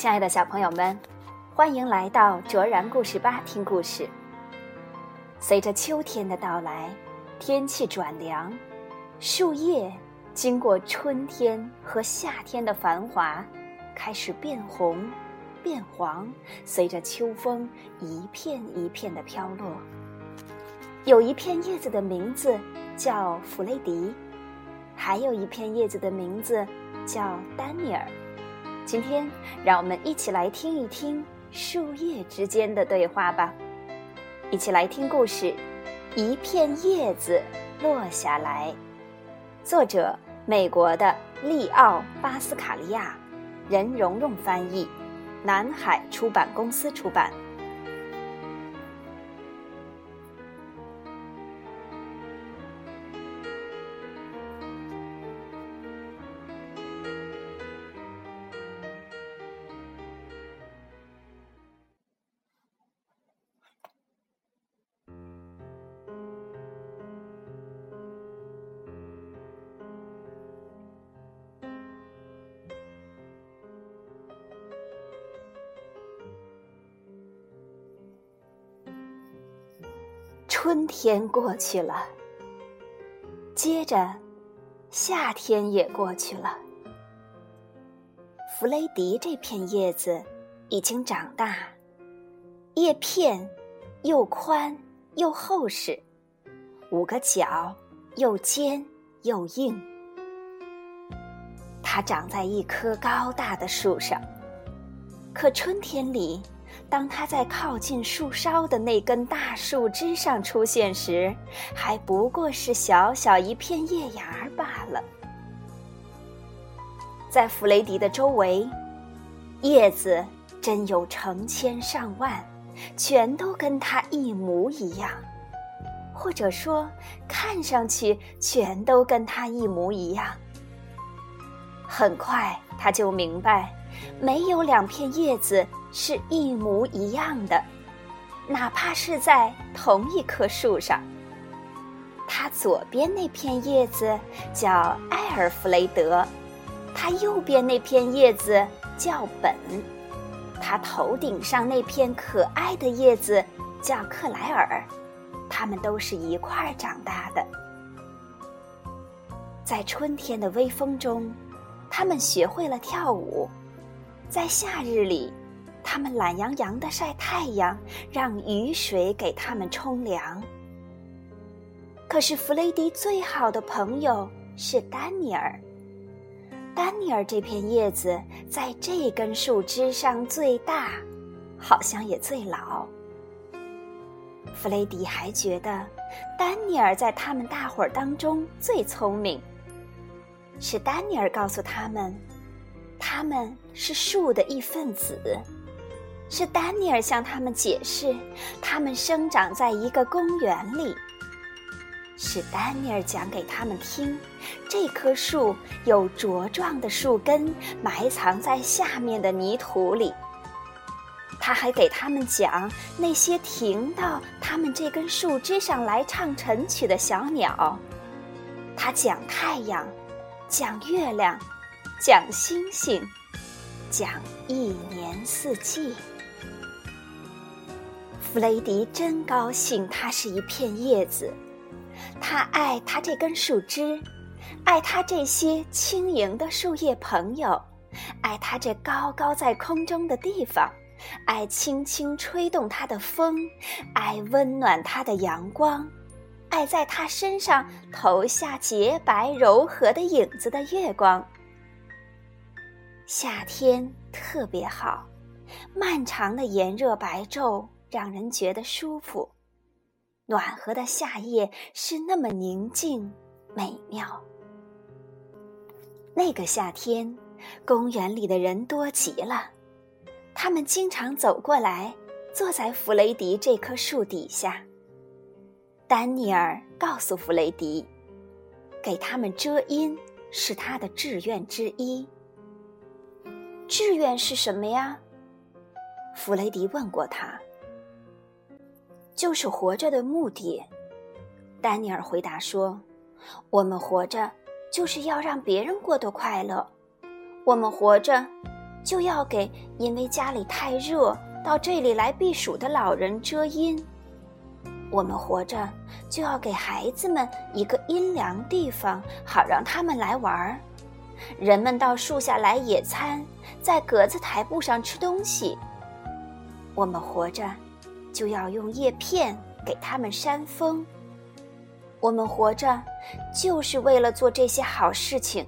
亲爱的小朋友们，欢迎来到卓然故事吧听故事。随着秋天的到来，天气转凉，树叶经过春天和夏天的繁华，开始变红、变黄，随着秋风一片一片的飘落。有一片叶子的名字叫弗雷迪，还有一片叶子的名字叫丹尼尔。今天，让我们一起来听一听树叶之间的对话吧。一起来听故事：一片叶子落下来。作者：美国的利奥·巴斯卡利亚，任蓉蓉翻译，南海出版公司出版。春天过去了，接着，夏天也过去了。弗雷迪这片叶子已经长大，叶片又宽又厚实，五个角又尖又硬。它长在一棵高大的树上，可春天里。当它在靠近树梢的那根大树枝上出现时，还不过是小小一片叶芽罢了。在弗雷迪的周围，叶子真有成千上万，全都跟它一模一样，或者说，看上去全都跟它一模一样。很快，他就明白，没有两片叶子。是一模一样的，哪怕是在同一棵树上。它左边那片叶子叫埃尔弗雷德，它右边那片叶子叫本，它头顶上那片可爱的叶子叫克莱尔，它们都是一块儿长大的。在春天的微风中，它们学会了跳舞；在夏日里。他们懒洋洋的晒太阳，让雨水给他们冲凉。可是弗雷迪最好的朋友是丹尼尔。丹尼尔这片叶子在这根树枝上最大，好像也最老。弗雷迪还觉得丹尼尔在他们大伙儿当中最聪明。是丹尼尔告诉他们，他们是树的一份子。是丹尼尔向他们解释，他们生长在一个公园里。是丹尼尔讲给他们听，这棵树有茁壮的树根埋藏在下面的泥土里。他还给他们讲那些停到他们这根树枝上来唱晨曲的小鸟。他讲太阳，讲月亮，讲星星，讲一年四季。弗雷迪真高兴，它是一片叶子。他爱它这根树枝，爱它这些轻盈的树叶朋友，爱它这高高在空中的地方，爱轻轻吹动它的风，爱温暖它的阳光，爱在它身上投下洁白柔和的影子的月光。夏天特别好，漫长的炎热白昼。让人觉得舒服，暖和的夏夜是那么宁静美妙。那个夏天，公园里的人多极了，他们经常走过来，坐在弗雷迪这棵树底下。丹尼尔告诉弗雷迪，给他们遮阴是他的志愿之一。志愿是什么呀？弗雷迪问过他。就是活着的目的，丹尼尔回答说：“我们活着就是要让别人过得快乐，我们活着就要给因为家里太热到这里来避暑的老人遮阴。我们活着就要给孩子们一个阴凉地方，好让他们来玩儿。人们到树下来野餐，在格子台布上吃东西。我们活着就要用叶片给他们扇风。我们活着就是为了做这些好事情。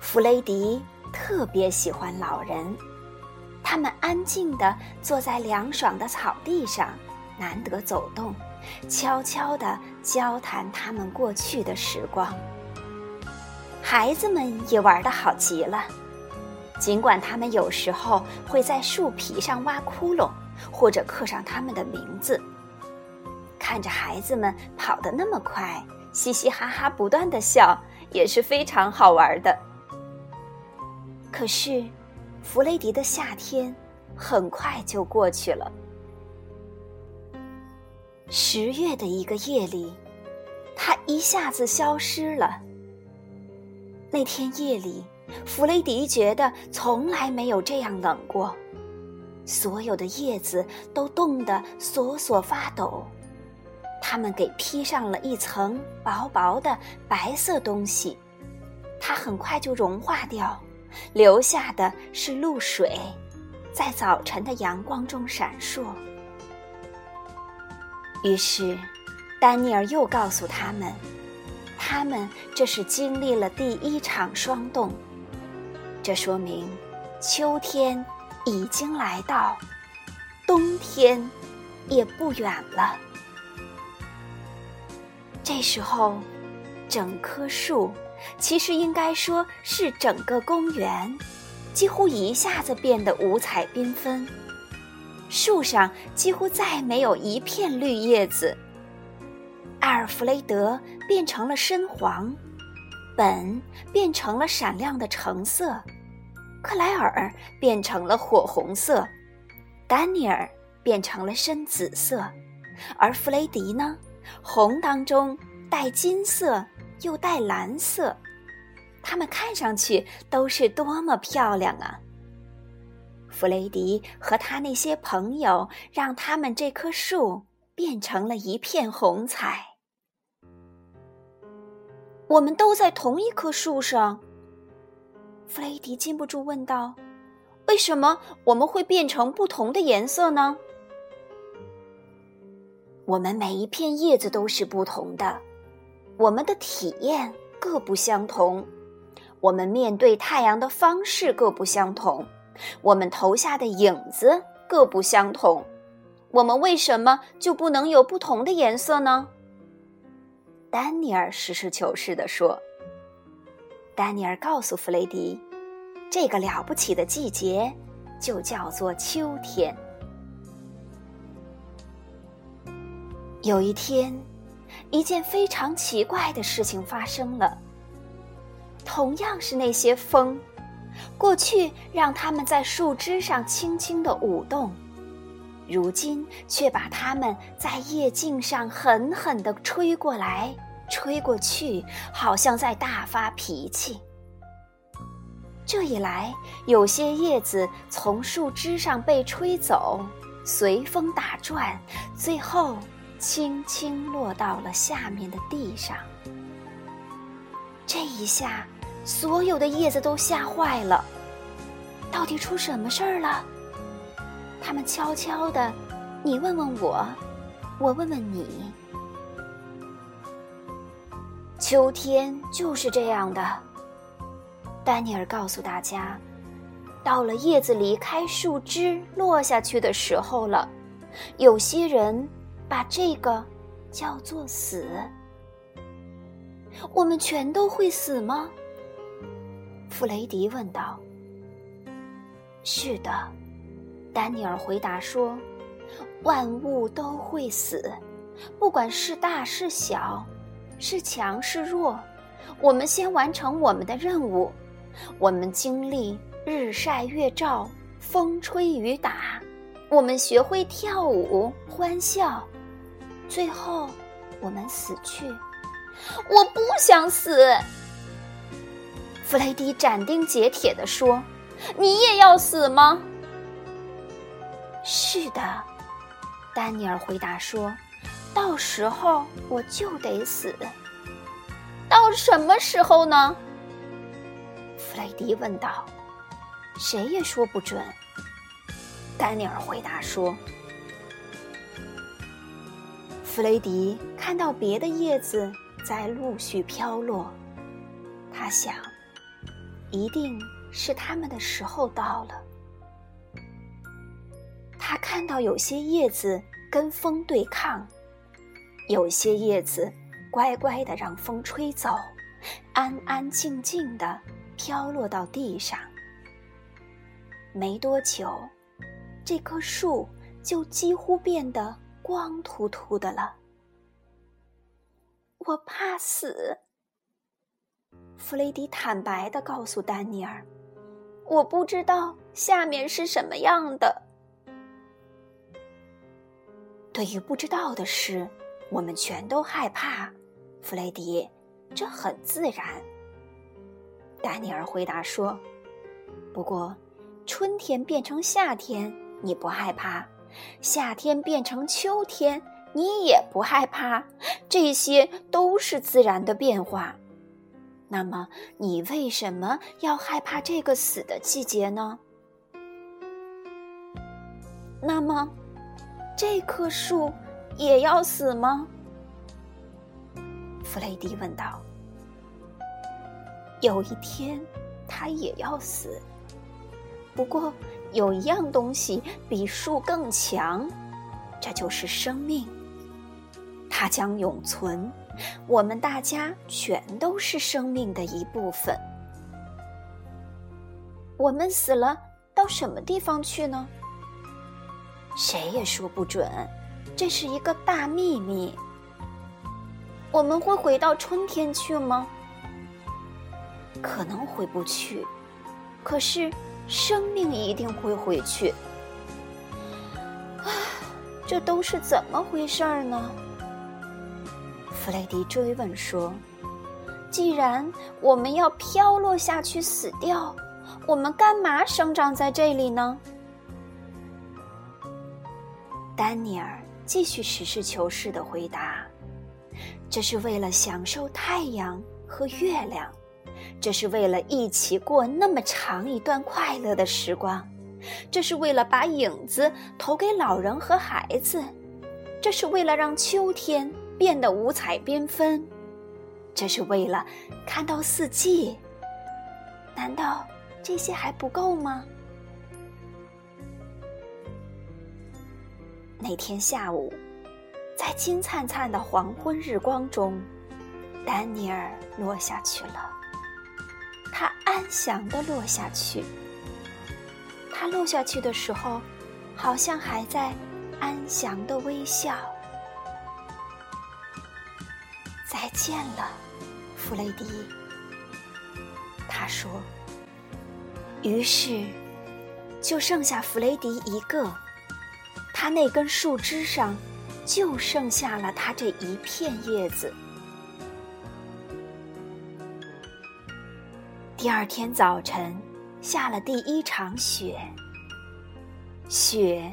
弗雷迪特别喜欢老人。他们安静地坐在凉爽的草地上，难得走动，悄悄地交谈他们过去的时光。孩子们也玩得好极了，尽管他们有时候会在树皮上挖窟窿，或者刻上他们的名字。看着孩子们跑得那么快，嘻嘻哈哈不断的笑，也是非常好玩的。可是。弗雷迪的夏天很快就过去了。十月的一个夜里，他一下子消失了。那天夜里，弗雷迪觉得从来没有这样冷过，所有的叶子都冻得索索发抖，它们给披上了一层薄薄的白色东西，它很快就融化掉。留下的是露水，在早晨的阳光中闪烁。于是，丹尼尔又告诉他们，他们这是经历了第一场霜冻，这说明秋天已经来到，冬天也不远了。这时候，整棵树。其实应该说是整个公园，几乎一下子变得五彩缤纷。树上几乎再没有一片绿叶子。阿尔弗雷德变成了深黄，本变成了闪亮的橙色，克莱尔变成了火红色，丹尼尔变成了深紫色，而弗雷迪呢，红当中带金色。又带蓝色，它们看上去都是多么漂亮啊！弗雷迪和他那些朋友让他们这棵树变成了一片红彩。我们都在同一棵树上，弗雷迪禁不住问道：“为什么我们会变成不同的颜色呢？”我们每一片叶子都是不同的。我们的体验各不相同，我们面对太阳的方式各不相同，我们投下的影子各不相同，我们为什么就不能有不同的颜色呢？丹尼尔实事求是地说。丹尼尔告诉弗雷迪，这个了不起的季节就叫做秋天。有一天。一件非常奇怪的事情发生了。同样是那些风，过去让它们在树枝上轻轻的舞动，如今却把它们在叶茎上狠狠地吹过来、吹过去，好像在大发脾气。这一来，有些叶子从树枝上被吹走，随风打转，最后。轻轻落到了下面的地上。这一下，所有的叶子都吓坏了。到底出什么事儿了？他们悄悄的，你问问我，我问问你。秋天就是这样的。丹尼尔告诉大家，到了叶子离开树枝落下去的时候了。有些人。把这个叫做死，我们全都会死吗？弗雷迪问道。是的，丹尼尔回答说：“万物都会死，不管是大是小，是强是弱。我们先完成我们的任务，我们经历日晒月照、风吹雨打，我们学会跳舞、欢笑。”最后，我们死去。我不想死。弗雷迪斩钉截铁地说：“你也要死吗？”“是的。”丹尼尔回答说，“到时候我就得死。”“到什么时候呢？”弗雷迪问道。“谁也说不准。”丹尼尔回答说。弗雷迪看到别的叶子在陆续飘落，他想，一定是他们的时候到了。他看到有些叶子跟风对抗，有些叶子乖乖的让风吹走，安安静静的飘落到地上。没多久，这棵树就几乎变得。光秃秃的了，我怕死。弗雷迪坦白的告诉丹尼尔：“我不知道下面是什么样的。”对于不知道的事，我们全都害怕。弗雷迪，这很自然。丹尼尔回答说：“不过，春天变成夏天，你不害怕。”夏天变成秋天，你也不害怕，这些都是自然的变化。那么，你为什么要害怕这个死的季节呢？那么，这棵树也要死吗？弗雷迪问道。有一天，它也要死。不过。有一样东西比树更强，这就是生命。它将永存，我们大家全都是生命的一部分。我们死了，到什么地方去呢？谁也说不准，这是一个大秘密。我们会回到春天去吗？可能回不去，可是。生命一定会回去，啊，这都是怎么回事儿呢？弗雷迪追问说：“既然我们要飘落下去死掉，我们干嘛生长在这里呢？”丹尼尔继续实事求是的回答：“这是为了享受太阳和月亮。”这是为了一起过那么长一段快乐的时光，这是为了把影子投给老人和孩子，这是为了让秋天变得五彩缤纷，这是为了看到四季。难道这些还不够吗？那天下午，在金灿灿的黄昏日光中，丹尼尔落下去了。他安详的落下去。他落下去的时候，好像还在安详的微笑。再见了，弗雷迪。他说。于是，就剩下弗雷迪一个。他那根树枝上，就剩下了他这一片叶子。第二天早晨，下了第一场雪。雪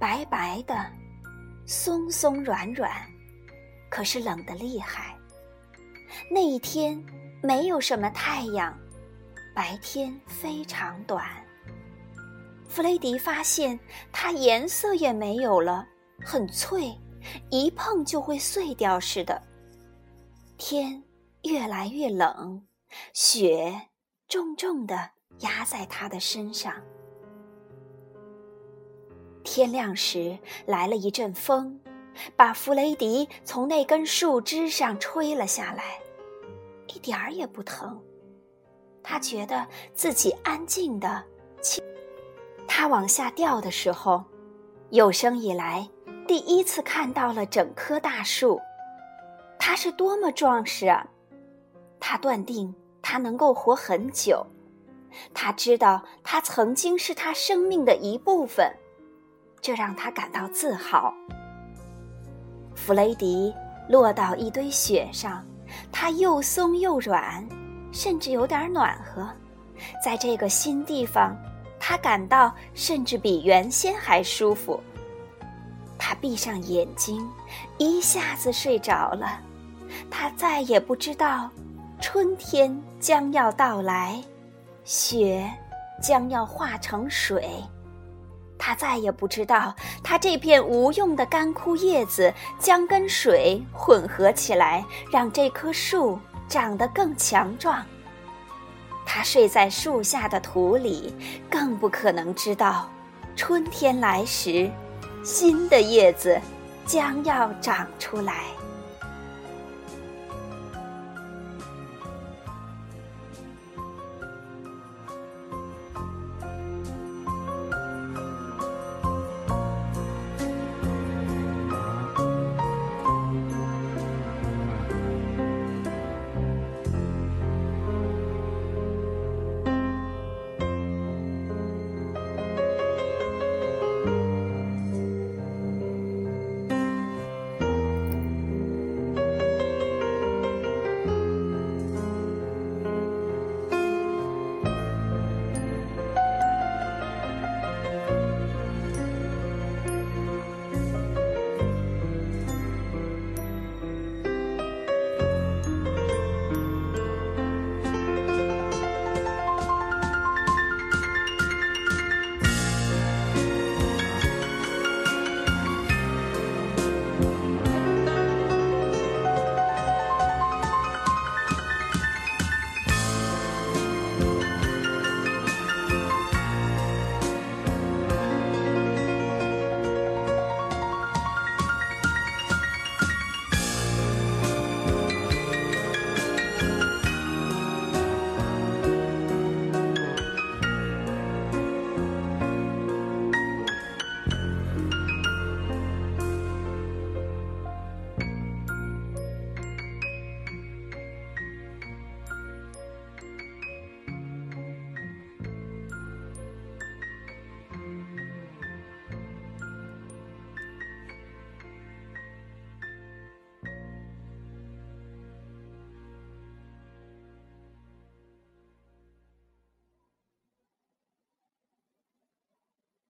白白的，松松软软，可是冷得厉害。那一天没有什么太阳，白天非常短。弗雷迪发现它颜色也没有了，很脆，一碰就会碎掉似的。天越来越冷，雪。重重的压在他的身上。天亮时，来了一阵风，把弗雷迪从那根树枝上吹了下来，一点儿也不疼。他觉得自己安静的轻。他往下掉的时候，有生以来第一次看到了整棵大树，它是多么壮实啊！他断定。他能够活很久，他知道他曾经是他生命的一部分，这让他感到自豪。弗雷迪落到一堆雪上，它又松又软，甚至有点暖和。在这个新地方，他感到甚至比原先还舒服。他闭上眼睛，一下子睡着了。他再也不知道，春天将要到来，雪将要化成水。他再也不知道，他这片无用的干枯叶子将跟水混合起来，让这棵树长得更强壮。他睡在树下的土里，更不可能知道，春天来时，新的叶子将要长出来。